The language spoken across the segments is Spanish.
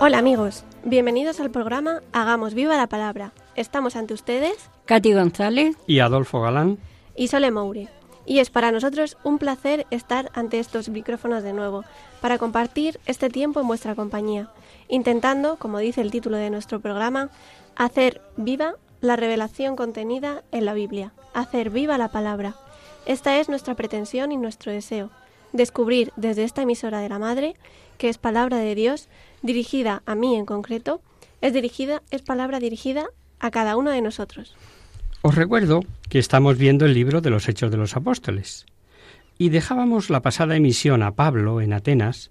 Hola amigos, bienvenidos al programa Hagamos viva la palabra. Estamos ante ustedes Katy González y Adolfo Galán. y Sole Moure. Y es para nosotros un placer estar ante estos micrófonos de nuevo, para compartir este tiempo en vuestra compañía, intentando, como dice el título de nuestro programa, hacer viva la revelación contenida en la Biblia, hacer viva la palabra. Esta es nuestra pretensión y nuestro deseo, descubrir desde esta emisora de la Madre, que es palabra de Dios, dirigida a mí en concreto, es dirigida, es palabra dirigida a cada uno de nosotros. Os recuerdo que estamos viendo el libro de los Hechos de los Apóstoles y dejábamos la pasada emisión a Pablo en Atenas,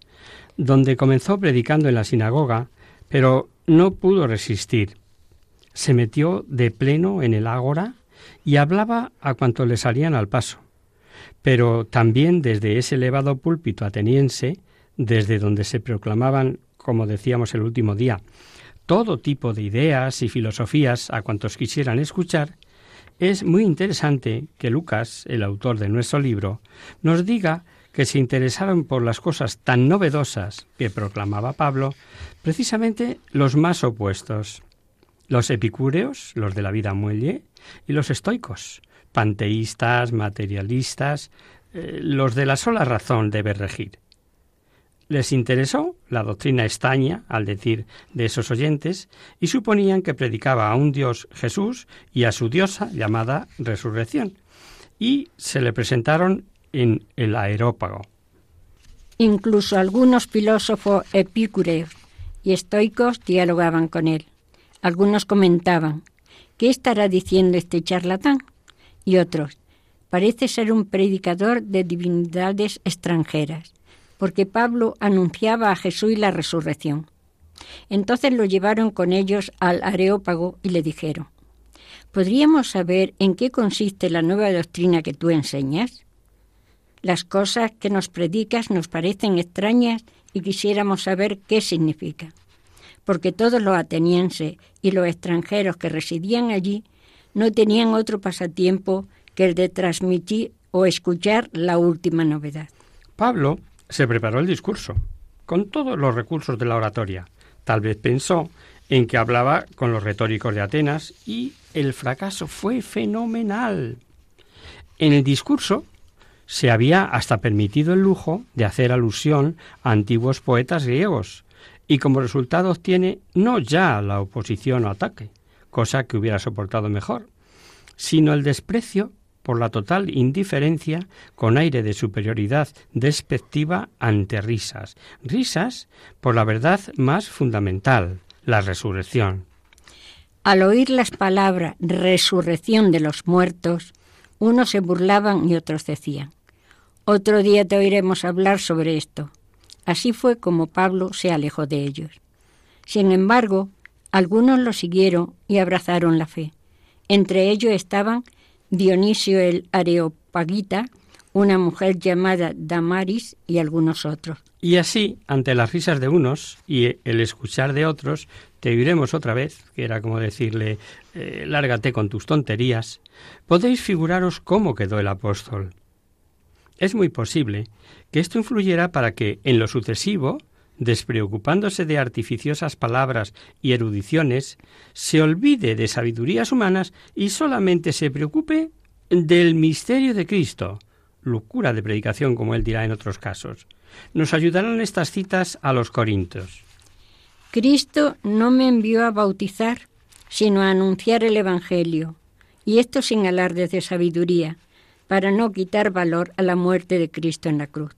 donde comenzó predicando en la sinagoga, pero no pudo resistir. Se metió de pleno en el ágora y hablaba a cuanto le salían al paso. Pero también desde ese elevado púlpito ateniense, desde donde se proclamaban, como decíamos el último día, todo tipo de ideas y filosofías a cuantos quisieran escuchar, es muy interesante que Lucas, el autor de nuestro libro, nos diga que se interesaron por las cosas tan novedosas que proclamaba Pablo, precisamente los más opuestos, los epicúreos, los de la vida muelle, y los estoicos, panteístas, materialistas, eh, los de la sola razón debe regir. Les interesó la doctrina estaña, al decir de esos oyentes, y suponían que predicaba a un Dios Jesús y a su diosa llamada resurrección, y se le presentaron en el aerópago. Incluso algunos filósofos epicúreos y estoicos dialogaban con él. Algunos comentaban, ¿qué estará diciendo este charlatán? Y otros, parece ser un predicador de divinidades extranjeras, porque Pablo anunciaba a Jesús la resurrección. Entonces lo llevaron con ellos al Areópago y le dijeron, ¿podríamos saber en qué consiste la nueva doctrina que tú enseñas? Las cosas que nos predicas nos parecen extrañas y quisiéramos saber qué significa. Porque todos los atenienses y los extranjeros que residían allí no tenían otro pasatiempo que el de transmitir o escuchar la última novedad. Pablo se preparó el discurso, con todos los recursos de la oratoria. Tal vez pensó en que hablaba con los retóricos de Atenas y el fracaso fue fenomenal. En el discurso se había hasta permitido el lujo de hacer alusión a antiguos poetas griegos, y como resultado obtiene no ya la oposición o ataque, cosa que hubiera soportado mejor, sino el desprecio por la total indiferencia con aire de superioridad despectiva ante risas, risas por la verdad más fundamental, la resurrección. Al oír las palabras resurrección de los muertos, unos se burlaban y otros decían, otro día te oiremos hablar sobre esto. Así fue como Pablo se alejó de ellos. Sin embargo, algunos lo siguieron y abrazaron la fe. Entre ellos estaban Dionisio el Areopagita, una mujer llamada Damaris y algunos otros. Y así, ante las risas de unos y el escuchar de otros, te oiremos otra vez, que era como decirle, eh, lárgate con tus tonterías, podéis figuraros cómo quedó el apóstol. Es muy posible que esto influyera para que, en lo sucesivo, despreocupándose de artificiosas palabras y erudiciones, se olvide de sabidurías humanas y solamente se preocupe del misterio de Cristo, locura de predicación como él dirá en otros casos. Nos ayudarán estas citas a los Corintios. Cristo no me envió a bautizar, sino a anunciar el Evangelio, y esto sin alardes de sabiduría, para no quitar valor a la muerte de Cristo en la cruz.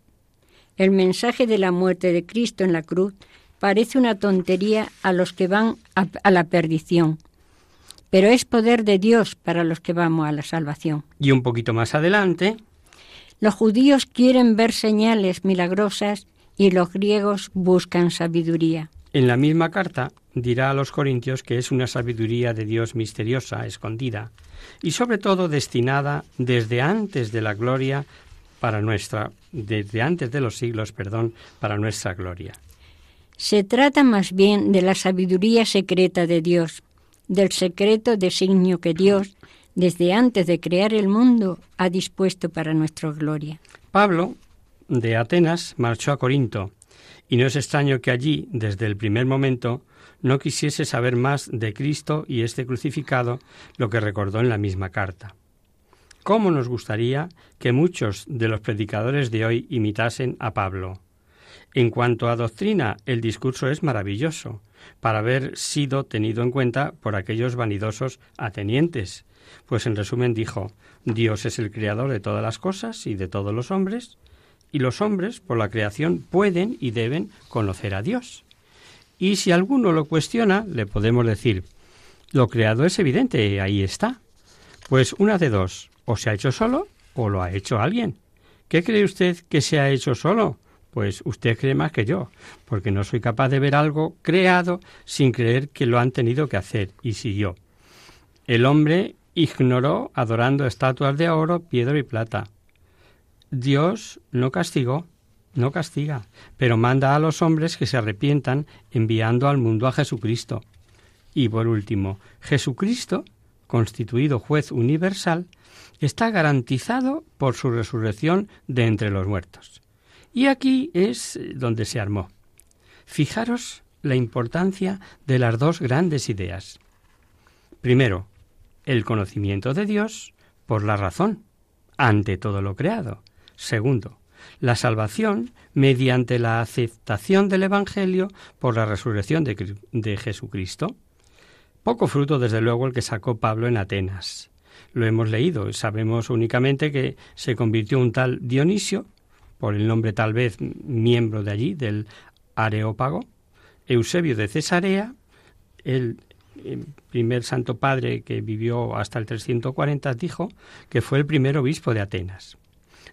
El mensaje de la muerte de Cristo en la cruz parece una tontería a los que van a, a, la perdición, pero es poder de Dios para los que vamos a la salvación. Y un poquito más adelante, Los judíos quieren ver señales milagrosas y los griegos buscan sabiduría. en la misma carta, dirá a los corintios que es una sabiduría de Dios misteriosa, escondida, y sobre todo destinada desde antes de la gloria para nuestra desde antes de los siglos, perdón, para nuestra gloria. Se trata más bien de la sabiduría secreta de Dios, del secreto designio que Dios, desde antes de crear el mundo, ha dispuesto para nuestra gloria. Pablo, de Atenas, marchó a Corinto, y no es extraño que allí, desde el primer momento, no quisiese saber más de Cristo y este crucificado, lo que recordó en la misma carta. ¿Cómo nos gustaría que muchos de los predicadores de hoy imitasen a Pablo? En cuanto a doctrina, el discurso es maravilloso, para haber sido tenido en cuenta por aquellos vanidosos atenientes, pues en resumen dijo Dios es el creador de todas las cosas y de todos los hombres, y los hombres, por la creación, pueden y deben conocer a Dios. Y si alguno lo cuestiona, le podemos decir lo creado es evidente, ahí está. Pues una de dos, o se ha hecho solo o lo ha hecho alguien. ¿Qué cree usted que se ha hecho solo? Pues usted cree más que yo, porque no soy capaz de ver algo creado sin creer que lo han tenido que hacer, y siguió. El hombre ignoró adorando estatuas de oro, piedra y plata. Dios no castigó, no castiga, pero manda a los hombres que se arrepientan enviando al mundo a Jesucristo. Y por último, Jesucristo, constituido juez universal, está garantizado por su resurrección de entre los muertos. Y aquí es donde se armó. Fijaros la importancia de las dos grandes ideas. Primero, el conocimiento de Dios por la razón, ante todo lo creado. Segundo, la salvación mediante la aceptación del Evangelio por la resurrección de, de, Jesucristo. Poco fruto, desde luego, el que sacó Pablo en Atenas. Lo hemos leído, sabemos únicamente que se convirtió un tal Dionisio, por el nombre tal vez miembro de allí, del Areópago, Eusebio de Cesarea, el primer santo padre que vivió hasta el 340, dijo que fue el primer obispo de Atenas.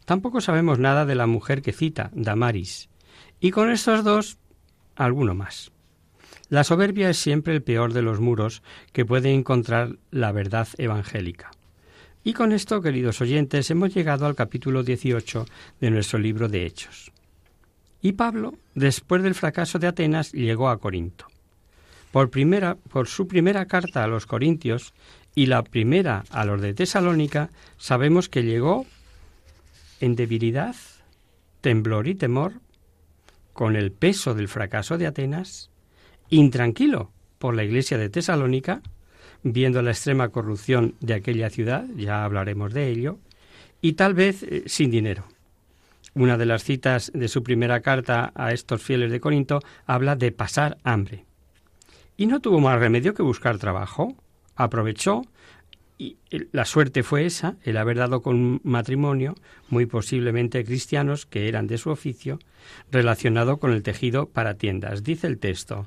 Tampoco sabemos nada de la mujer que cita, Damaris, y con estos dos, alguno más. La soberbia es siempre el peor de los muros que puede encontrar la verdad evangélica. Y con esto, queridos oyentes, hemos llegado al capítulo 18 de nuestro libro de Hechos. Y Pablo, después del fracaso de Atenas, llegó a Corinto. Por, primera, por su primera carta a los Corintios y la primera a los de Tesalónica, sabemos que llegó en debilidad, temblor y temor, con el peso del fracaso de Atenas, intranquilo por la iglesia de Tesalónica, viendo la extrema corrupción de aquella ciudad, ya hablaremos de ello, y tal vez eh, sin dinero. Una de las citas de su primera carta a estos fieles de Corinto habla de pasar hambre. Y no tuvo más remedio que buscar trabajo. Aprovechó y la suerte fue esa, el haber dado con matrimonio, muy posiblemente cristianos que eran de su oficio, relacionado con el tejido para tiendas. Dice el texto.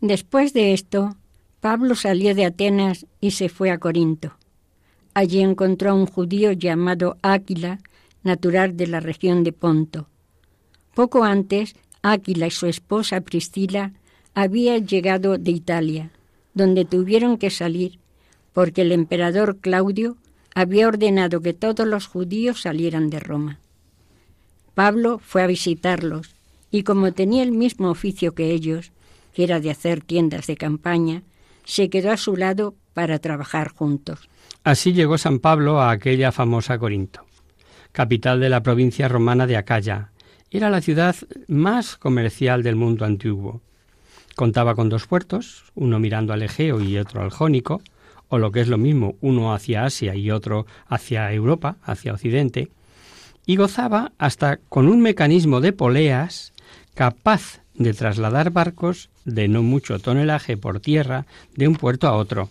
Después de esto, Pablo salió de Atenas y se fue a Corinto. Allí encontró a un judío llamado Áquila, natural de la región de Ponto. Poco antes, Áquila y su esposa Priscila habían llegado de Italia, donde tuvieron que salir porque el emperador Claudio había ordenado que todos los judíos salieran de Roma. Pablo fue a visitarlos y como tenía el mismo oficio que ellos, que era de hacer tiendas de campaña, se quedó a su lado para trabajar juntos. Así llegó San Pablo a aquella famosa Corinto, capital de la provincia romana de Acaya. Era la ciudad más comercial del mundo antiguo. Contaba con dos puertos, uno mirando al Egeo y otro al Jónico, o lo que es lo mismo, uno hacia Asia y otro hacia Europa, hacia Occidente, y gozaba hasta con un mecanismo de poleas capaz de trasladar barcos de no mucho tonelaje por tierra de un puerto a otro.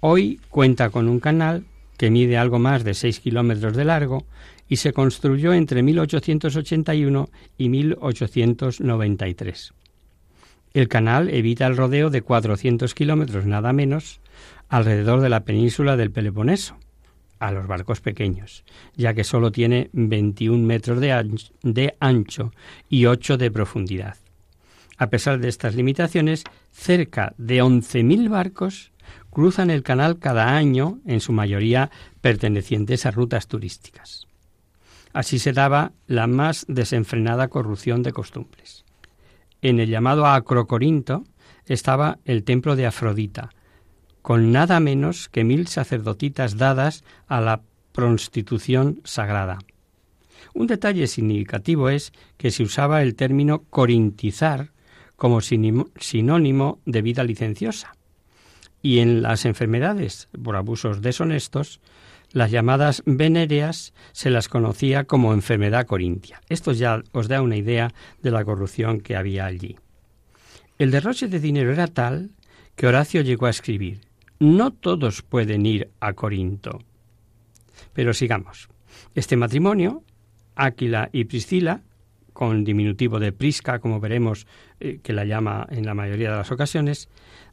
Hoy cuenta con un canal que mide algo más de 6 kilómetros de largo y se construyó entre 1881 y 1893. El canal evita el rodeo de 400 kilómetros nada menos alrededor de la península del Peloponeso a los barcos pequeños, ya que solo tiene 21 metros de ancho, de ancho y 8 de profundidad. A pesar de estas limitaciones, cerca de 11.000 barcos cruzan el canal cada año, en su mayoría pertenecientes a rutas turísticas. Así se daba la más desenfrenada corrupción de costumbres. En el llamado Acrocorinto estaba el templo de Afrodita, con nada menos que mil sacerdotitas dadas a la prostitución sagrada. Un detalle significativo es que se usaba el término corintizar como sinónimo de vida licenciosa. Y en las enfermedades por abusos deshonestos, las llamadas venéreas se las conocía como enfermedad corintia. Esto ya os da una idea de la corrupción que había allí. El derroche de dinero era tal que Horacio llegó a escribir, no todos pueden ir a Corinto. Pero sigamos. Este matrimonio, Áquila y Priscila, con diminutivo de Prisca, como veremos eh, que la llama en la mayoría de las ocasiones,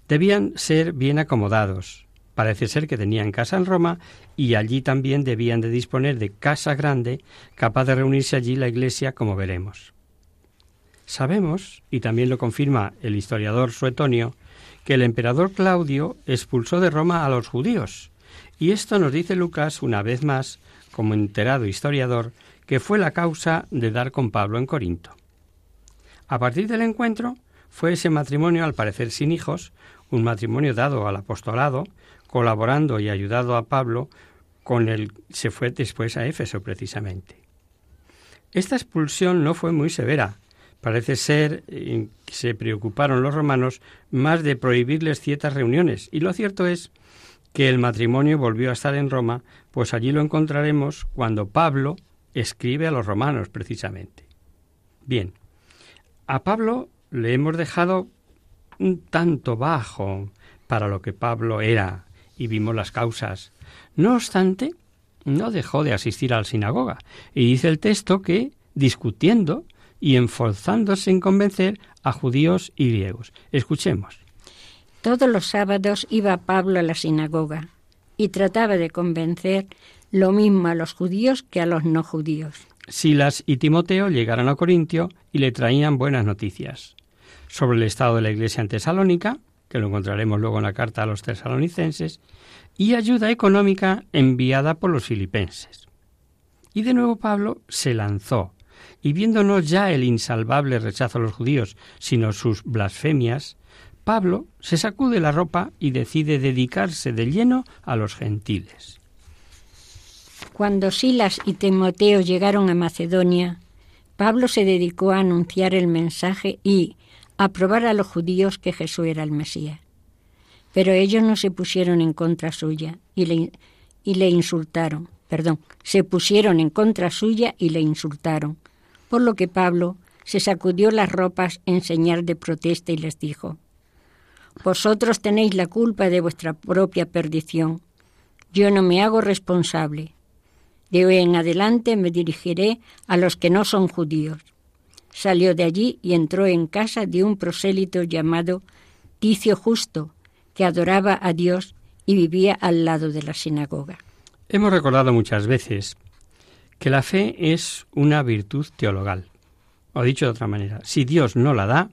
debían ser bien acomodados. Parece ser que tenían casa en Roma y allí también debían de disponer de casa grande, capaz de reunirse allí la iglesia, como veremos. Sabemos, y también lo confirma el historiador Suetonio, que el emperador Claudio expulsó de Roma a los judíos. Y esto nos dice Lucas una vez más, como enterado historiador, que fue la causa de dar con Pablo en Corinto. A partir del encuentro, fue ese matrimonio, al parecer sin hijos, un matrimonio dado al apostolado, colaborando y ayudado a Pablo, con el se fue después a Éfeso precisamente. Esta expulsión no fue muy severa, Parece ser que se preocuparon los romanos más de prohibirles ciertas reuniones, y lo cierto es que el matrimonio volvió a estar en Roma, pues allí lo encontraremos cuando Pablo escribe a los romanos precisamente. Bien, a Pablo le hemos dejado un tanto bajo para lo que Pablo era, y vimos las causas. No obstante, no dejó de asistir a la sinagoga, y dice el texto que, discutiendo, y enforzándose en convencer a judíos y griegos. Escuchemos. Todos los sábados iba Pablo a la sinagoga y trataba de convencer lo mismo a los judíos que a los no judíos. Silas y Timoteo llegaron a Corintio y le traían buenas noticias sobre el estado de la iglesia en Tesalónica, que lo encontraremos luego en la carta a los tesalonicenses, y ayuda económica enviada por los filipenses. Y de nuevo Pablo se lanzó y viéndonos ya el insalvable rechazo a los judíos, sino sus blasfemias, Pablo se sacude la ropa y decide dedicarse de lleno a los gentiles. Cuando Silas y Timoteo llegaron a Macedonia, Pablo se dedicó a anunciar el mensaje y a probar a los judíos que Jesús era el Mesías. Pero ellos no se pusieron en contra suya y le, y le insultaron. Perdón, se pusieron en contra suya y le insultaron, por lo que Pablo se sacudió las ropas en señal de protesta y les dijo, Vosotros tenéis la culpa de vuestra propia perdición. Yo no me hago responsable. De hoy en adelante me dirigiré a los que no son judíos. Salió de allí y entró en casa de un prosélito llamado Ticio Justo, que adoraba a Dios y vivía al lado de la sinagoga. Hemos recordado muchas veces que la fe es una virtud teologal. O dicho de otra manera, si Dios no la da,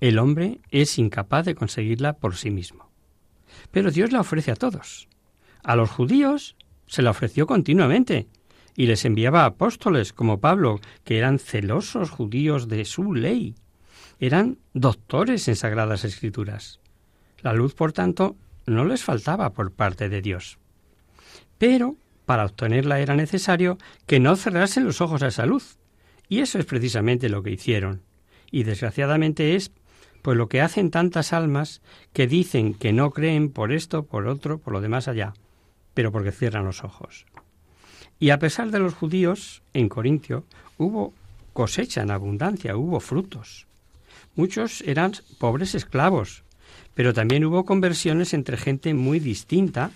el hombre es incapaz de conseguirla por sí mismo. Pero Dios la ofrece a todos. A los judíos se la ofreció continuamente y les enviaba apóstoles como Pablo, que eran celosos judíos de su ley. Eran doctores en sagradas escrituras. La luz, por tanto, no les faltaba por parte de Dios. Pero para obtenerla era necesario que no cerrasen los ojos a esa luz. Y eso es precisamente lo que hicieron. Y desgraciadamente es pues lo que hacen tantas almas que dicen que no creen por esto, por otro, por lo demás allá, pero porque cierran los ojos. Y a pesar de los judíos, en Corintio hubo cosecha en abundancia, hubo frutos. Muchos eran pobres esclavos, pero también hubo conversiones entre gente muy distinta,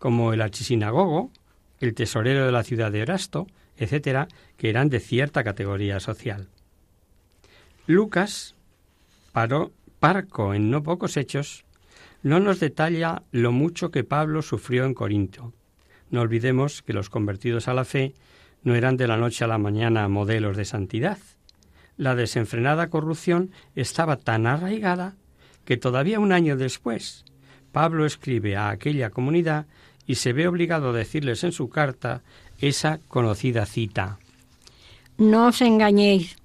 como el archisinagogo, el tesorero de la ciudad de Erasto, etcétera, que eran de cierta categoría social. Lucas, paró, parco en no pocos hechos, no nos detalla lo mucho que Pablo sufrió en Corinto. No olvidemos que los convertidos a la fe no eran de la noche a la mañana modelos de santidad. la desenfrenada corrupción estaba tan arraigada que todavía un año después Pablo escribe a aquella comunidad y se ve obligado a decirles en su carta esa conocida cita. No os engañéis,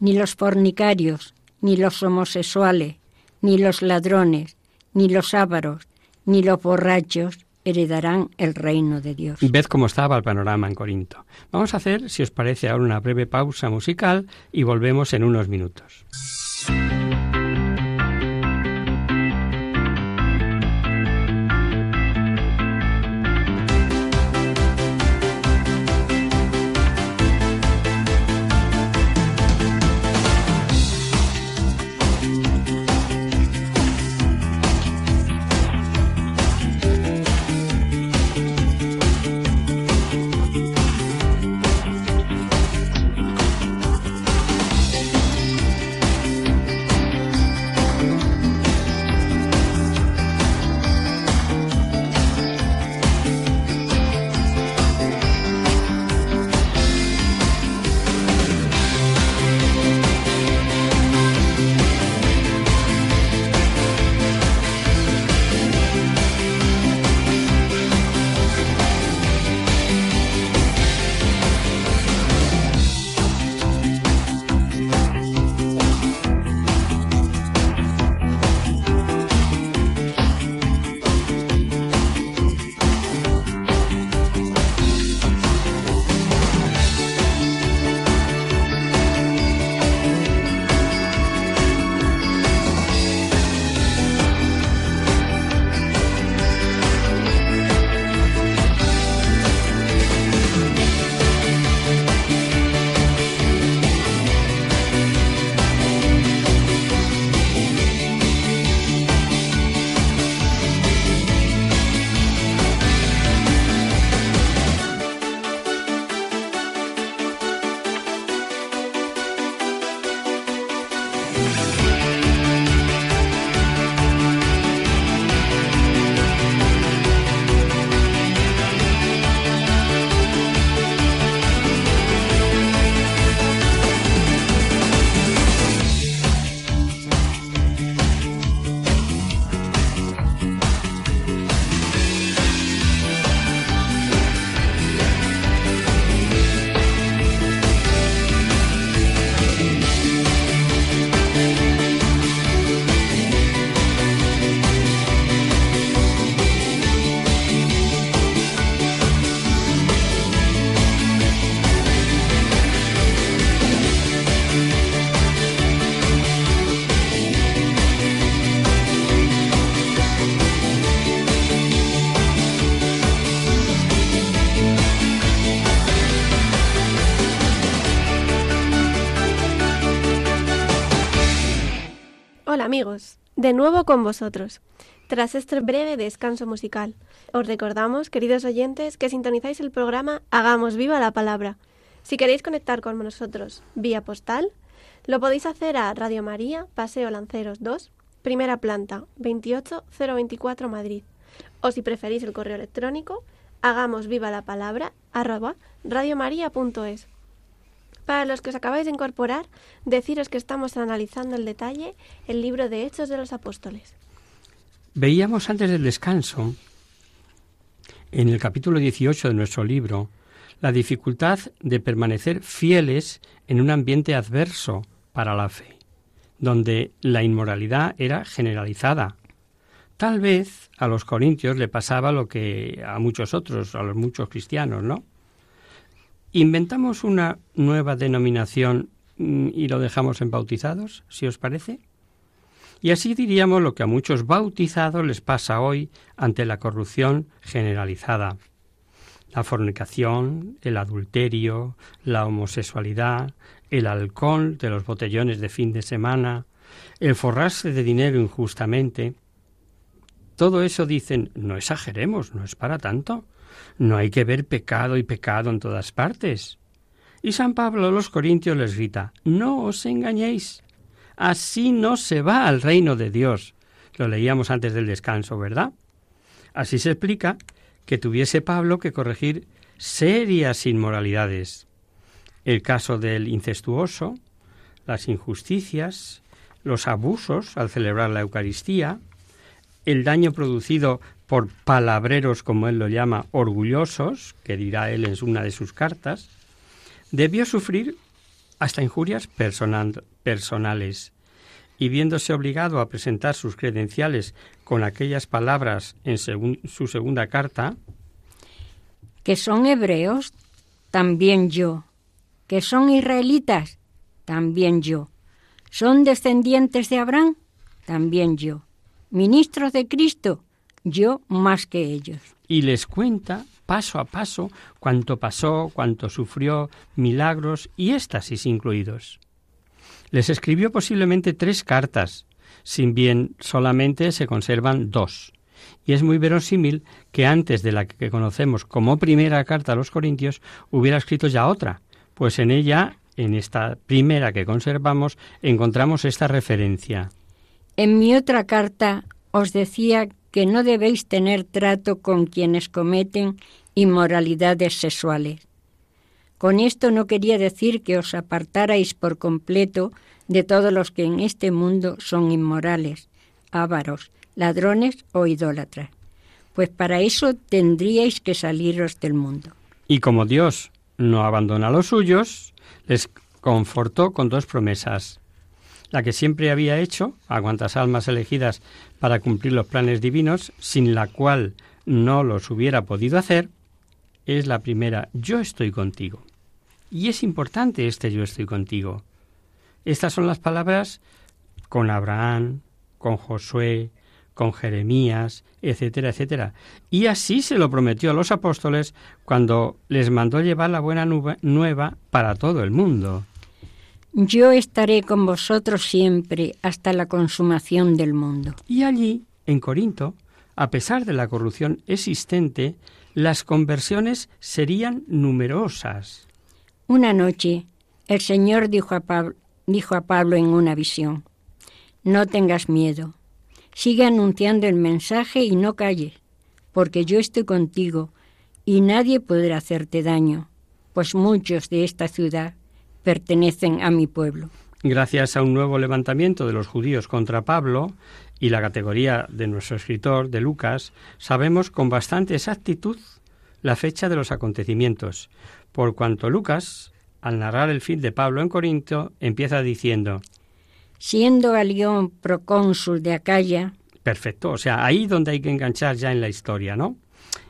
ni los fornicarios, ni los homosexuales, ni los ladrones, ni los ávaros, ni los borrachos heredarán el reino de Dios. Ved cómo estaba el panorama en Corinto. Vamos a hacer, si os parece, ahora una breve pausa musical y volvemos en unos minutos. De nuevo con vosotros. Tras este breve descanso musical, os recordamos, queridos oyentes, que sintonizáis el programa Hagamos viva la palabra. Si queréis conectar con nosotros vía postal, lo podéis hacer a Radio María, Paseo Lanceros 2, primera planta, 28024 Madrid. O si preferís el correo electrónico, hagamos viva la palabra arroba radiomaria.es. Para los que os acabáis de incorporar, deciros que estamos analizando el detalle el libro de Hechos de los Apóstoles. Veíamos antes del descanso, en el capítulo 18 de nuestro libro, la dificultad de permanecer fieles en un ambiente adverso para la fe, donde la inmoralidad era generalizada. Tal vez a los corintios le pasaba lo que a muchos otros, a los muchos cristianos, ¿no? ¿Inventamos una nueva denominación mm, y lo dejamos en bautizados, si os parece? Y así diríamos lo que a muchos bautizados les pasa hoy ante la corrupción generalizada. La fornicación, el adulterio, la homosexualidad, el alcohol de los botellones de fin de semana, el forrarse de dinero injustamente. Todo eso dicen, no exageremos, no es para tanto. No hay que ver pecado y pecado en todas partes. Y San Pablo a los Corintios les grita, no os engañéis, así no se va al reino de Dios. Lo leíamos antes del descanso, ¿verdad? Así se explica que tuviese Pablo que corregir serias inmoralidades. El caso del incestuoso, las injusticias, los abusos al celebrar la Eucaristía, el daño producido por palabreros, como él lo llama, orgullosos, que dirá él en una de sus cartas, debió sufrir hasta injurias personales. Y viéndose obligado a presentar sus credenciales con aquellas palabras en su segunda carta, que son hebreos, también yo, que son israelitas, también yo, son descendientes de Abraham, también yo, ministros de Cristo, yo más que ellos. Y les cuenta paso a paso cuánto pasó, cuánto sufrió, milagros y éxtasis incluidos. Les escribió posiblemente tres cartas, sin bien solamente se conservan dos. Y es muy verosímil que antes de la que conocemos como primera carta a los Corintios hubiera escrito ya otra, pues en ella, en esta primera que conservamos, encontramos esta referencia. En mi otra carta os decía que no debéis tener trato con quienes cometen inmoralidades sexuales. Con esto no quería decir que os apartarais por completo de todos los que en este mundo son inmorales, ávaros, ladrones o idólatras, pues para eso tendríais que saliros del mundo. Y como Dios no abandona a los suyos, les confortó con dos promesas. La que siempre había hecho a cuantas almas elegidas para cumplir los planes divinos, sin la cual no los hubiera podido hacer, es la primera, yo estoy contigo. Y es importante este yo estoy contigo. Estas son las palabras con Abraham, con Josué, con Jeremías, etcétera, etcétera. Y así se lo prometió a los apóstoles cuando les mandó llevar la buena nueva para todo el mundo. Yo estaré con vosotros siempre hasta la consumación del mundo. Y allí, en Corinto, a pesar de la corrupción existente, las conversiones serían numerosas. Una noche, el Señor dijo a, Pablo, dijo a Pablo en una visión, No tengas miedo, sigue anunciando el mensaje y no calles, porque yo estoy contigo y nadie podrá hacerte daño, pues muchos de esta ciudad pertenecen a mi pueblo. Gracias a un nuevo levantamiento de los judíos contra Pablo, y la categoría de nuestro escritor, de Lucas, sabemos con bastante exactitud la fecha de los acontecimientos, por cuanto Lucas, al narrar el fin de Pablo en Corinto, empieza diciendo Siendo Galión procónsul de Acaya. Perfecto, o sea, ahí donde hay que enganchar ya en la historia, ¿no?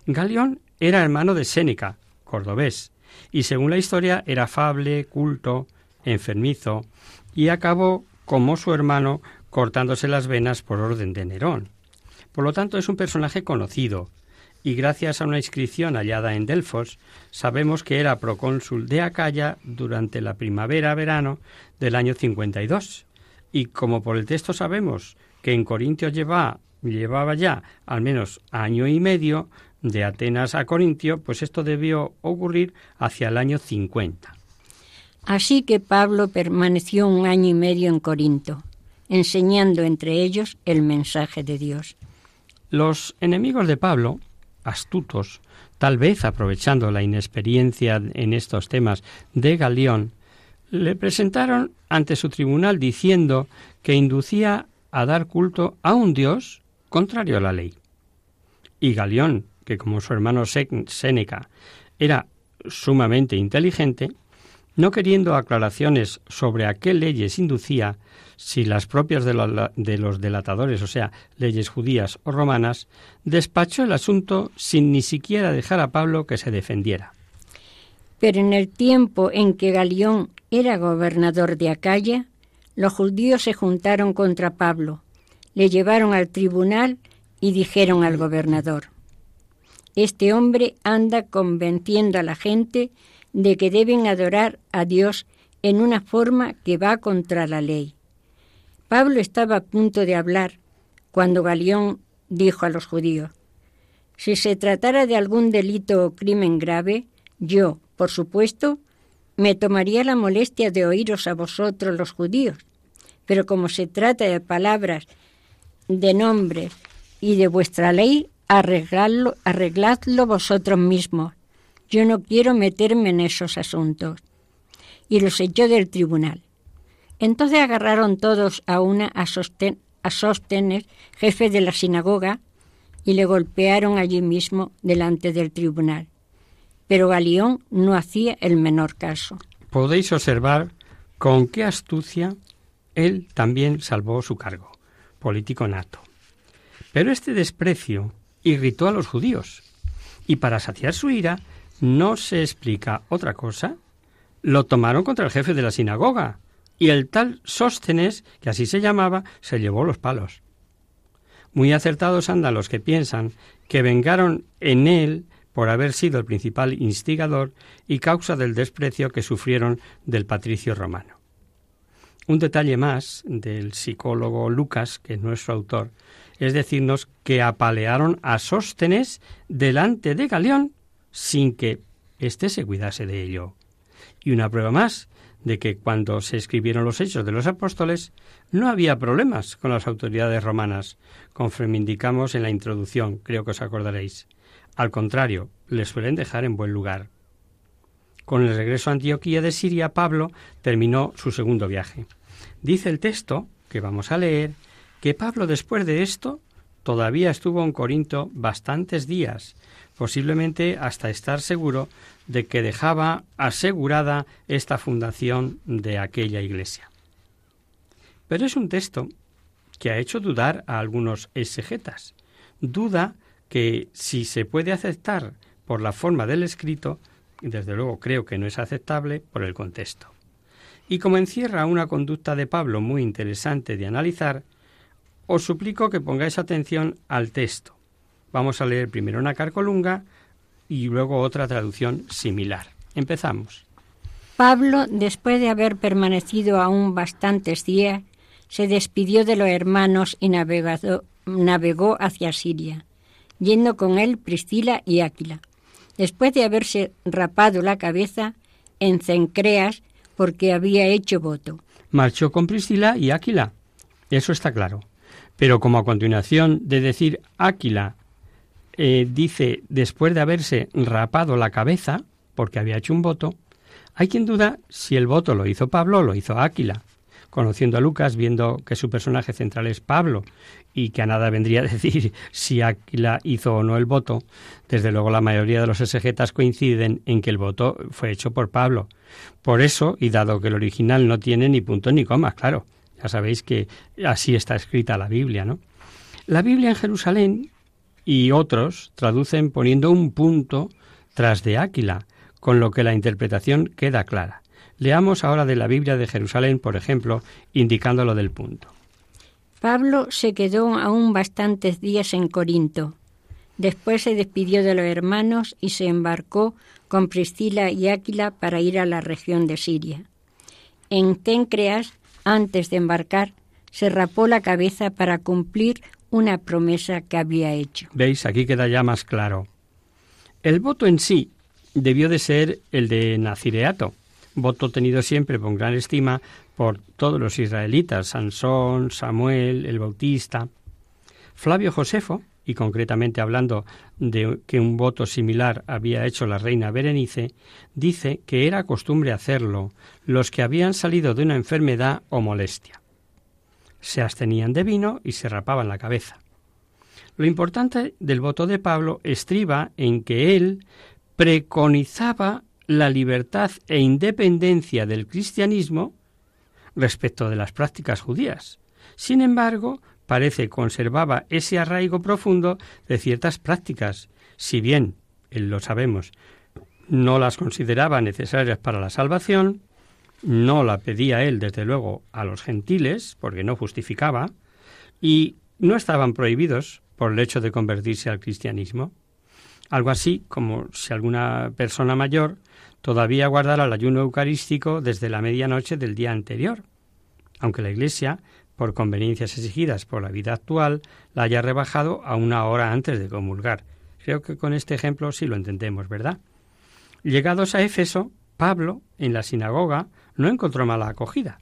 Galión era hermano de Séneca, cordobés, y según la historia era afable, culto, enfermizo, y acabó como su hermano cortándose las venas por orden de Nerón. Por lo tanto, es un personaje conocido, y gracias a una inscripción hallada en Delfos, sabemos que era procónsul de Acaya durante la primavera-verano del año 52. Y como por el texto sabemos que en Corintio lleva, llevaba ya al menos año y medio de Atenas a Corintio, pues esto debió ocurrir hacia el año 50. Así que Pablo permaneció un año y medio en Corinto enseñando entre ellos el mensaje de Dios. Los enemigos de Pablo, astutos, tal vez aprovechando la inexperiencia en estos temas de Galión, le presentaron ante su tribunal diciendo que inducía a dar culto a un Dios contrario a la ley. Y Galión, que como su hermano Séneca era sumamente inteligente, no queriendo aclaraciones sobre a qué leyes inducía, si las propias de, los delatadores, o sea, leyes judías o romanas, despachó el asunto sin ni siquiera dejar a Pablo que se defendiera. Pero en el tiempo en que Galión era gobernador de Acaya, los judíos se juntaron contra Pablo, le llevaron al tribunal y dijeron al gobernador, Este hombre anda convenciendo a la gente de que deben adorar a Dios en una forma que va contra la ley. Pablo estaba a punto de hablar cuando Galión dijo a los judíos, si se tratara de algún delito o crimen grave, yo, por supuesto, me tomaría la molestia de oíros a vosotros los judíos, pero como se trata de palabras, de nombres y de vuestra ley, arregladlo, arregladlo vosotros mismos. Yo no quiero meterme en esos asuntos. Y los echó del tribunal. Entonces agarraron todos a una a, a Sóstenes, jefe de la sinagoga, y le golpearon allí mismo delante del tribunal. Pero Galión no hacía el menor caso. Podéis observar con qué astucia él también salvó su cargo, político nato. Pero este desprecio irritó a los judíos, y para saciar su ira no se explica otra cosa. Lo tomaron contra el jefe de la sinagoga, y el tal Sóstenes, que así se llamaba, se llevó los palos. Muy acertados andan los que piensan que vengaron en él por haber sido el principal instigador y causa del desprecio que sufrieron del patricio romano. Un detalle más del psicólogo Lucas, que es nuestro autor, es decirnos que apalearon a Sóstenes delante de Galeón sin que éste se cuidase de ello. Y una prueba más de que cuando se escribieron los hechos de los apóstoles no había problemas con las autoridades romanas, conforme indicamos en la introducción, creo que os acordaréis. Al contrario, les suelen dejar en buen lugar. Con el regreso a Antioquía de Siria, Pablo terminó su segundo viaje. Dice el texto, que vamos a leer, que Pablo después de esto todavía estuvo en Corinto bastantes días, posiblemente hasta estar seguro de que dejaba asegurada esta fundación de aquella iglesia. Pero es un texto que ha hecho dudar a algunos exegetas. Duda que si se puede aceptar por la forma del escrito, desde luego creo que no es aceptable por el contexto. Y como encierra una conducta de Pablo muy interesante de analizar, os suplico que pongáis atención al texto. Vamos a leer primero una carcolunga y luego otra traducción similar. Empezamos. Pablo, después de haber permanecido aún bastantes días, se despidió de los hermanos y navegó hacia Siria, yendo con él Priscila y Áquila. Después de haberse rapado la cabeza en Cencreas porque había hecho voto. Marchó con Priscila y Áquila. Eso está claro. Pero como a continuación de decir Áquila eh, dice después de haberse rapado la cabeza, porque había hecho un voto, hay quien duda si el voto lo hizo Pablo o lo hizo Áquila. Conociendo a Lucas, viendo que su personaje central es Pablo y que a nada vendría a decir si Áquila hizo o no el voto, desde luego la mayoría de los exegetas coinciden en que el voto fue hecho por Pablo. Por eso, y dado que el original no tiene ni punto ni coma, claro, ya sabéis que así está escrita la Biblia, ¿no? La Biblia en Jerusalén y otros traducen poniendo un punto tras de Áquila, con lo que la interpretación queda clara. Leamos ahora de la Biblia de Jerusalén, por ejemplo, indicando lo del punto. Pablo se quedó aún bastantes días en Corinto. Después se despidió de los hermanos y se embarcó con Priscila y Áquila para ir a la región de Siria. En Tencreas, antes de embarcar, se rapó la cabeza para cumplir una promesa que había hecho. ¿Veis? Aquí queda ya más claro. El voto en sí debió de ser el de Nazireato, voto tenido siempre con gran estima por todos los israelitas, Sansón, Samuel, el Bautista. Flavio Josefo, y concretamente hablando de que un voto similar había hecho la reina Berenice, dice que era costumbre hacerlo los que habían salido de una enfermedad o molestia se abstenían de vino y se rapaban la cabeza. Lo importante del voto de Pablo estriba en que él preconizaba la libertad e independencia del cristianismo respecto de las prácticas judías. Sin embargo, parece conservaba ese arraigo profundo de ciertas prácticas, si bien, él lo sabemos, no las consideraba necesarias para la salvación, no la pedía él, desde luego, a los gentiles, porque no justificaba, y no estaban prohibidos por el hecho de convertirse al cristianismo. Algo así como si alguna persona mayor todavía guardara el ayuno eucarístico desde la medianoche del día anterior, aunque la Iglesia, por conveniencias exigidas por la vida actual, la haya rebajado a una hora antes de comulgar. Creo que con este ejemplo sí lo entendemos, ¿verdad? Llegados a Éfeso, Pablo, en la sinagoga, no encontró mala acogida.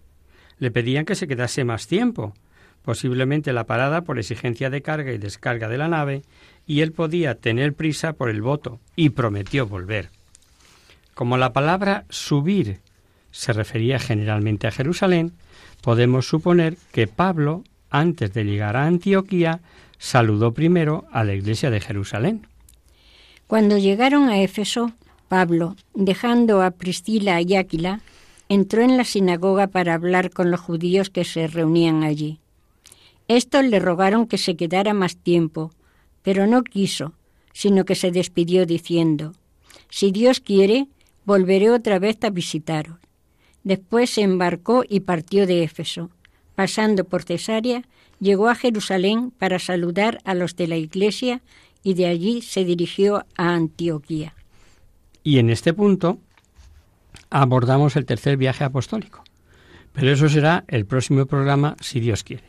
Le pedían que se quedase más tiempo, posiblemente la parada por exigencia de carga y descarga de la nave, y él podía tener prisa por el voto, y prometió volver. Como la palabra subir se refería generalmente a Jerusalén, podemos suponer que Pablo, antes de llegar a Antioquía, saludó primero a la iglesia de Jerusalén. Cuando llegaron a Éfeso, Pablo, dejando a Priscila y Áquila, entró en la sinagoga para hablar con los judíos que se reunían allí. Estos le rogaron que se quedara más tiempo, pero no quiso, sino que se despidió diciendo, Si Dios quiere, volveré otra vez a visitaros. Después se embarcó y partió de Éfeso. Pasando por Cesarea, llegó a Jerusalén para saludar a los de la iglesia y de allí se dirigió a Antioquía. Y en este punto abordamos el tercer viaje apostólico. Pero eso será el próximo programa, si Dios quiere.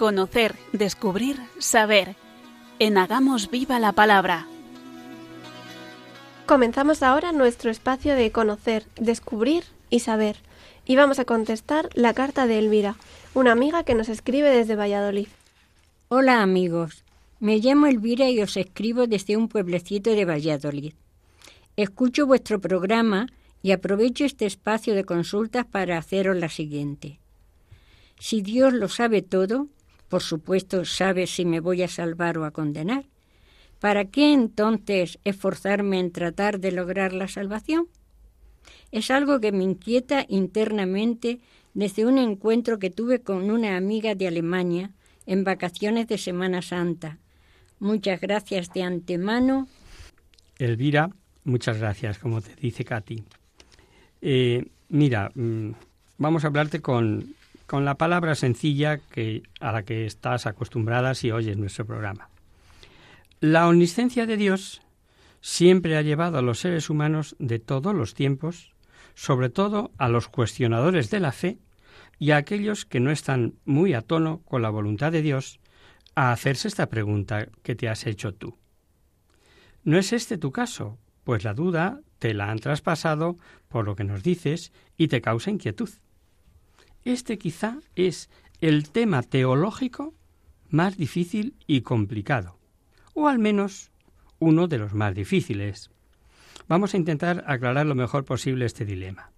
Conocer, descubrir, saber. En Hagamos Viva la Palabra. Comenzamos ahora nuestro espacio de conocer, descubrir y saber. Y vamos a contestar la carta de Elvira, una amiga que nos escribe desde Valladolid. Hola amigos, me llamo Elvira y os escribo desde un pueblecito de Valladolid. Escucho vuestro programa y aprovecho este espacio de consultas para haceros la siguiente. Si Dios lo sabe todo, por supuesto, sabe si me voy a salvar o a condenar. ¿Para qué entonces esforzarme en tratar de lograr la salvación? Es algo que me inquieta internamente desde un encuentro que tuve con una amiga de Alemania en vacaciones de Semana Santa. Muchas gracias de antemano. Elvira, muchas gracias, como te dice Katy. Eh, mira, mm, vamos a hablarte con con la palabra sencilla que, a la que estás acostumbrada si oyes nuestro programa. La omnisciencia de Dios siempre ha llevado a los seres humanos de todos los tiempos, sobre todo a los cuestionadores de la fe y a aquellos que no están muy a tono con la voluntad de Dios, a hacerse esta pregunta que te has hecho tú. ¿No es este tu caso? Pues la duda te la han traspasado por lo que nos dices y te causa inquietud. Este quizá es el tema teológico más difícil y complicado, o al menos uno de los más difíciles. Vamos a intentar aclarar lo mejor posible este dilema.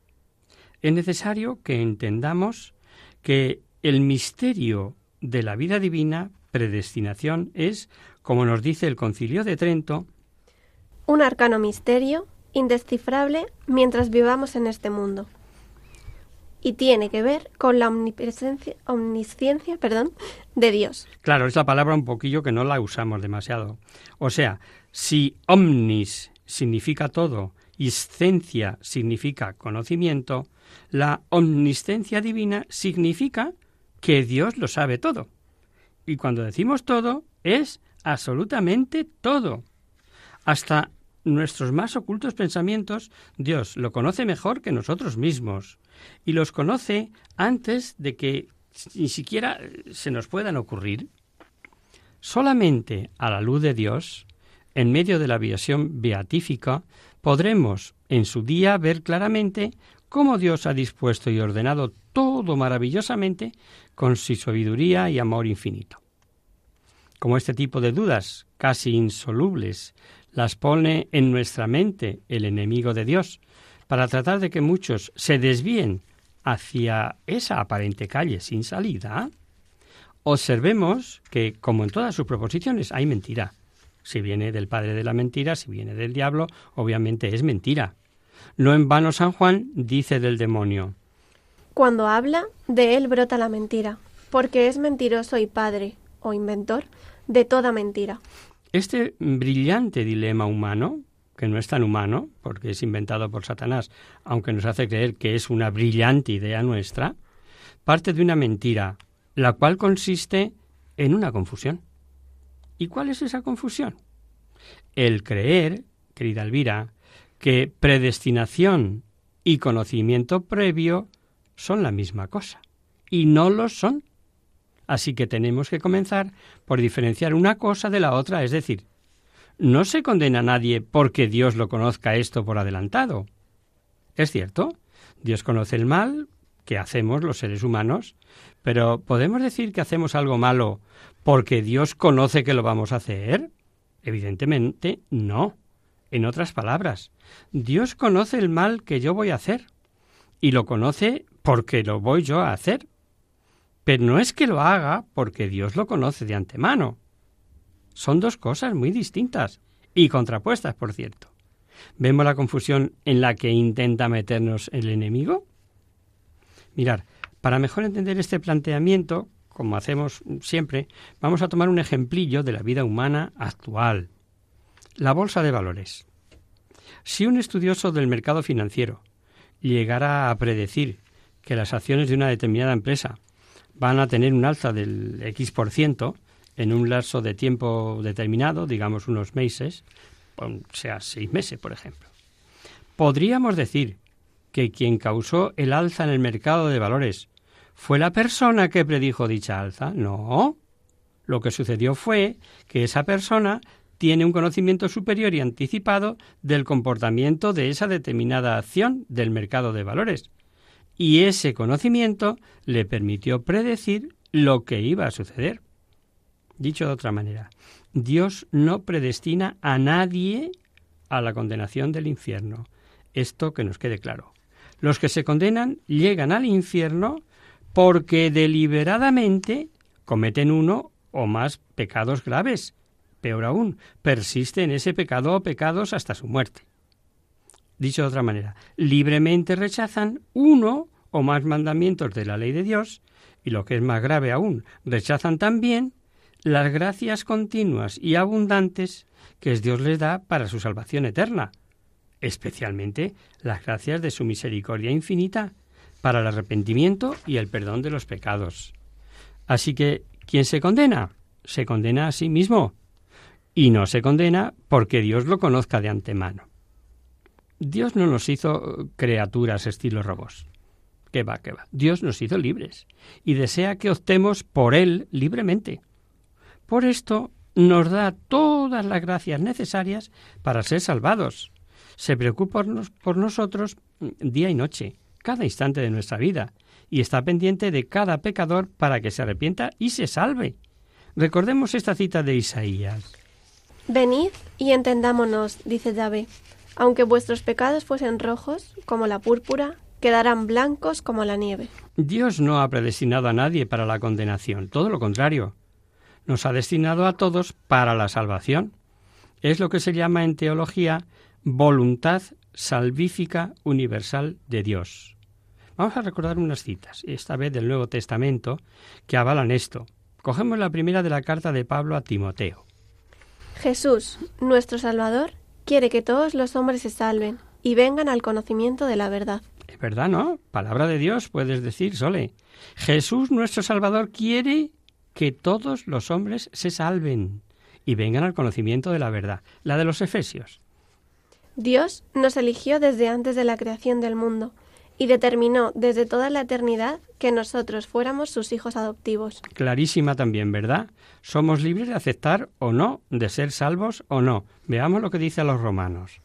Es necesario que entendamos que el misterio de la vida divina, predestinación, es, como nos dice el Concilio de Trento, un arcano misterio indescifrable mientras vivamos en este mundo y tiene que ver con la omnipresencia, omnisciencia perdón, de Dios. Claro, es la palabra un poquillo que no la usamos demasiado. O sea, si omnis significa todo y scencia significa conocimiento, la omnisciencia divina significa que Dios lo sabe todo. Y cuando decimos todo, es absolutamente todo. Hasta nuestros más ocultos pensamientos, Dios lo conoce mejor que nosotros mismos y los conoce antes de que ni siquiera se nos puedan ocurrir. Solamente a la luz de Dios, en medio de la visión beatífica, podremos en su día ver claramente cómo Dios ha dispuesto y ordenado todo maravillosamente con su sabiduría y amor infinito. como este tipo de dudas, casi insolubles, las pone en nuestra mente el enemigo de Dios, para tratar de que muchos se desvíen hacia esa aparente calle sin salida, observemos que, como en todas sus proposiciones, hay mentira. Si viene del padre de la mentira, si viene del diablo, obviamente es mentira. No en vano San Juan dice del demonio. Cuando habla, de él brota la mentira, porque es mentiroso y padre, o inventor, de toda mentira. Este brillante dilema humano, que no es tan humano, porque es inventado por Satanás, aunque nos hace creer que es una brillante idea nuestra, parte de una mentira, la cual consiste en una confusión. ¿Y cuál es esa confusión? El creer, querida Elvira, que predestinación y conocimiento previo son la misma cosa. Y no lo son. Así que tenemos que comenzar por diferenciar una cosa de la otra, es decir, no se condena a nadie porque Dios lo conozca esto por adelantado. Es cierto, Dios conoce el mal que hacemos los seres humanos, pero ¿podemos decir que hacemos algo malo porque Dios conoce que lo vamos a hacer? Evidentemente no. En otras palabras, Dios conoce el mal que yo voy a hacer y lo conoce porque lo voy yo a hacer. Pero no es que lo haga porque Dios lo conoce de antemano. Son dos cosas muy distintas y contrapuestas, por cierto. ¿Vemos la confusión en la que intenta meternos el enemigo? Mirar, para mejor entender este planteamiento, como hacemos siempre, vamos a tomar un ejemplillo de la vida humana actual. La bolsa de valores. Si un estudioso del mercado financiero llegara a predecir que las acciones de una determinada empresa van a tener un alza del X por ciento en un lapso de tiempo determinado, digamos unos meses, o sea, seis meses, por ejemplo. Podríamos decir que quien causó el alza en el mercado de valores fue la persona que predijo dicha alza. No. Lo que sucedió fue que esa persona tiene un conocimiento superior y anticipado del comportamiento de esa determinada acción del mercado de valores y ese conocimiento le permitió predecir lo que iba a suceder. Dicho de otra manera, Dios no predestina a nadie a la condenación del infierno. Esto que nos quede claro. Los que se condenan llegan al infierno porque deliberadamente cometen uno o más pecados graves. Peor aún, persiste en ese pecado o pecados hasta su muerte. Dicho de otra manera, libremente rechazan uno o más mandamientos de la ley de Dios, y lo que es más grave aún, rechazan también las gracias continuas y abundantes que Dios les da para su salvación eterna, especialmente las gracias de su misericordia infinita para el arrepentimiento y el perdón de los pecados. Así que, ¿quién se condena? Se condena a sí mismo, y no se condena porque Dios lo conozca de antemano. Dios no nos hizo criaturas estilo robots. Que va, que va. Dios nos hizo libres y desea que optemos por Él libremente. Por esto nos da todas las gracias necesarias para ser salvados. Se preocupa por nosotros día y noche, cada instante de nuestra vida, y está pendiente de cada pecador para que se arrepienta y se salve. Recordemos esta cita de Isaías. Venid y entendámonos, dice Yahvé. Aunque vuestros pecados fuesen rojos, como la púrpura, quedarán blancos como la nieve. Dios no ha predestinado a nadie para la condenación, todo lo contrario. Nos ha destinado a todos para la salvación. Es lo que se llama en teología voluntad salvífica universal de Dios. Vamos a recordar unas citas, esta vez del Nuevo Testamento, que avalan esto. Cogemos la primera de la carta de Pablo a Timoteo. Jesús, nuestro Salvador, quiere que todos los hombres se salven y vengan al conocimiento de la verdad. Es verdad, ¿no? Palabra de Dios, puedes decir, Sole. Jesús, nuestro Salvador, quiere que todos los hombres se salven y vengan al conocimiento de la verdad, la de los Efesios. Dios nos eligió desde antes de la creación del mundo y determinó desde toda la eternidad que nosotros fuéramos sus hijos adoptivos. Clarísima también, ¿verdad? Somos libres de aceptar o no, de ser salvos o no. Veamos lo que dice a los romanos.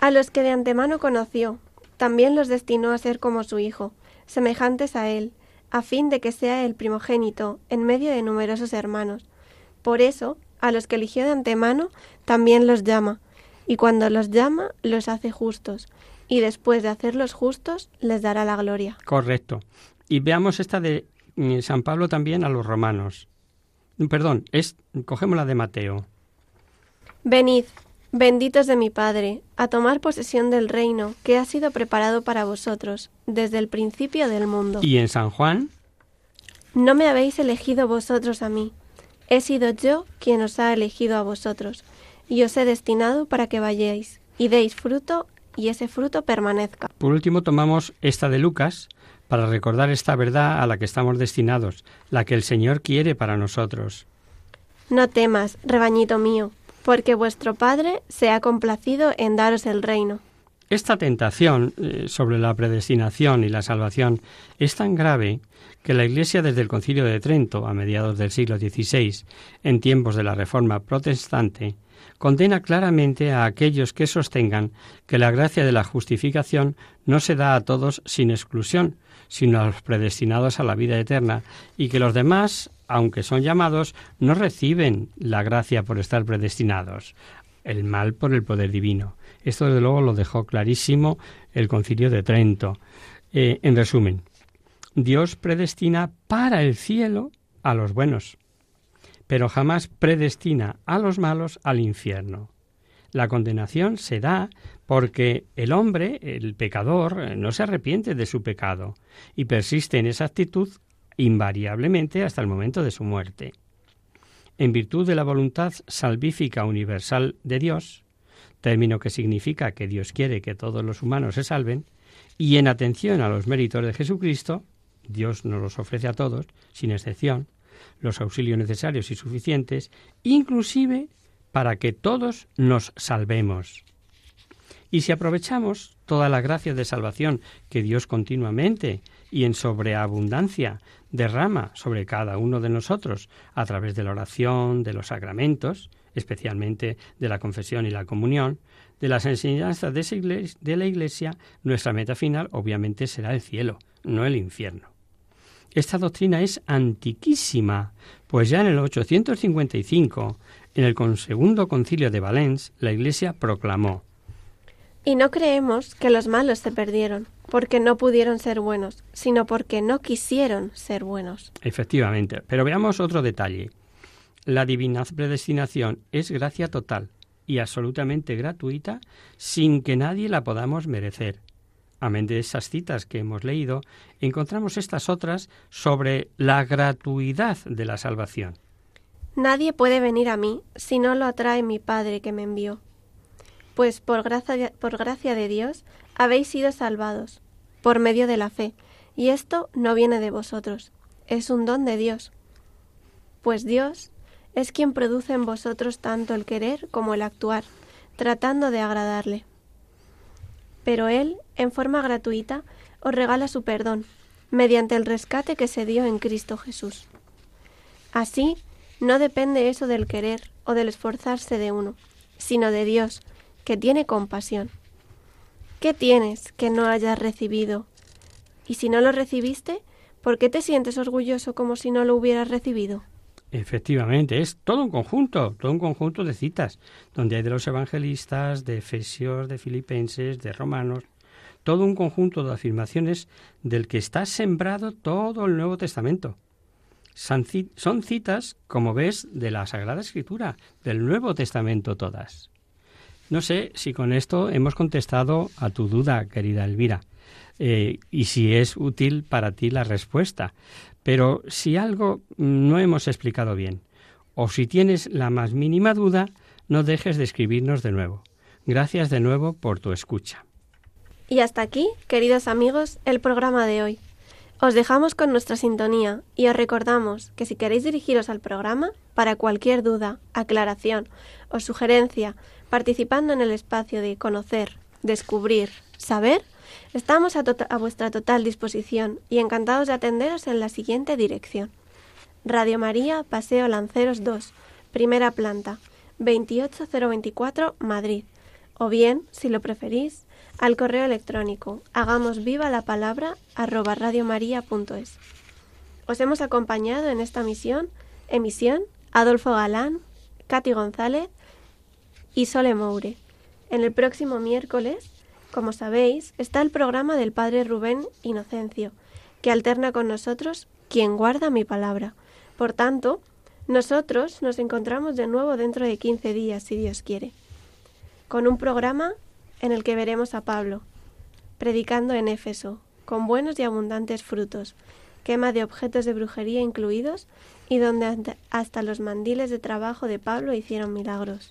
A los que de antemano conoció, también los destinó a ser como su Hijo, semejantes a Él, a fin de que sea el primogénito en medio de numerosos hermanos. Por eso, a los que eligió de antemano, también los llama, y cuando los llama, los hace justos, y después de hacerlos justos, les dará la gloria. Correcto. Y veamos esta de mm, San Pablo también a los romanos. Perdón, es, cogemos la de Mateo. Venid, benditos de mi Padre, a tomar posesión del reino que ha sido preparado para vosotros desde el principio del mundo. Y en San Juan, No me habéis elegido vosotros a mí, he sido yo quien os ha elegido a vosotros, y os he destinado para que vayáis y deis fruto, y ese fruto permanezca. por último, tomamos esta de Lucas para recordar esta verdad a la que estamos destinados, la que el Señor quiere para nosotros. No temas, rebañito mío, porque vuestro Padre se ha complacido en daros el reino. Esta tentación eh, sobre la predestinación y la salvación es tan grave que la Iglesia desde el Concilio de Trento, a mediados del siglo XVI, en tiempos de la Reforma protestante, condena claramente a aquellos que sostengan que la gracia de la justificación no se da a todos sin exclusión, sino a los predestinados a la vida eterna, y que los demás, aunque son llamados, no reciben la gracia por estar predestinados, el mal por el poder divino. Esto desde luego lo dejó clarísimo el concilio de Trento. Eh, en resumen, Dios predestina para el cielo a los buenos, pero jamás predestina a los malos al infierno. La condenación se da porque el hombre, el pecador, eh, no se arrepiente de su pecado y persiste en esa actitud invariablemente hasta el momento de su muerte. En virtud de la voluntad salvífica universal de Dios, término que significa que Dios quiere que todos los humanos se salven, y en atención a los méritos de Jesucristo, Dios nos los ofrece a todos, sin excepción, los auxilios necesarios y suficientes, inclusive para que todos nos salvemos. Y si aprovechamos toda la gracia de salvación que Dios continuamente y en sobreabundancia derrama sobre cada uno de nosotros a través de la oración, de los sacramentos, especialmente de la confesión y la comunión, de las enseñanzas de, la Iglesia, nuestra meta final obviamente será el cielo, no el infierno. Esta doctrina es antiquísima, pues ya en el 855, en el segundo concilio de Valens, la Iglesia proclamó Y no creemos que los malos se perdieron, porque no pudieron ser buenos, sino porque no quisieron ser buenos. Efectivamente, pero veamos otro detalle. La divina predestinación es gracia total y absolutamente gratuita sin que nadie la podamos merecer. Amén de esas citas que hemos leído, encontramos estas otras sobre la gratuidad de la salvación. Nadie puede venir a mí si no lo atrae mi Padre que me envió. Pues por gracia, por gracia de Dios habéis sido salvados, por medio de la fe, y esto no viene de vosotros, es un don de Dios. Pues Dios es quien produce en vosotros tanto el querer como el actuar, tratando de agradarle. Pero Él, en forma gratuita, os regala su perdón, mediante el rescate que se dio en Cristo Jesús. Así, no depende eso del querer o del esforzarse de uno, sino de Dios, que tiene compasión. ¿Qué tienes que no hayas recibido? Y si no lo recibiste, ¿por qué te sientes orgulloso como si no lo hubieras recibido? Efectivamente, es todo un conjunto, todo un conjunto de citas, donde hay de los evangelistas, de Efesios, de Filipenses, de Romanos, todo un conjunto de afirmaciones del que está sembrado todo el Nuevo Testamento. Son citas, como ves, de la Sagrada Escritura, del Nuevo Testamento todas. No sé si con esto hemos contestado a tu duda, querida Elvira, eh, y si es útil para ti la respuesta. Pero si algo no hemos explicado bien, o si tienes la más mínima duda, no dejes de escribirnos de nuevo. Gracias de nuevo por tu escucha. Y hasta aquí, queridos amigos, el programa de hoy. Os dejamos con nuestra sintonía y os recordamos que si queréis dirigiros al programa, para cualquier duda, aclaración o sugerencia, participando en el espacio de conocer, descubrir, saber, estamos a, tota-, a, vuestra total disposición y encantados de atenderos en la siguiente dirección. Radio María, Paseo Lanceros 2, primera planta, 28024, Madrid. O bien, si lo preferís, al correo electrónico hagamos viva la palabra arroba radiomaria.es. Os hemos acompañado en esta misión, emisión Adolfo Galán, Katy González y Sole Moure. En el próximo miércoles, como sabéis, está el programa del Padre Rubén Inocencio, que alterna con nosotros quien guarda mi palabra. Por tanto, nosotros nos encontramos de nuevo dentro de 15 días, si Dios quiere, con un programa en el que veremos a Pablo, predicando en Éfeso, con buenos y abundantes frutos, quema de objetos de brujería incluidos, y donde hasta los mandiles de trabajo de Pablo hicieron milagros.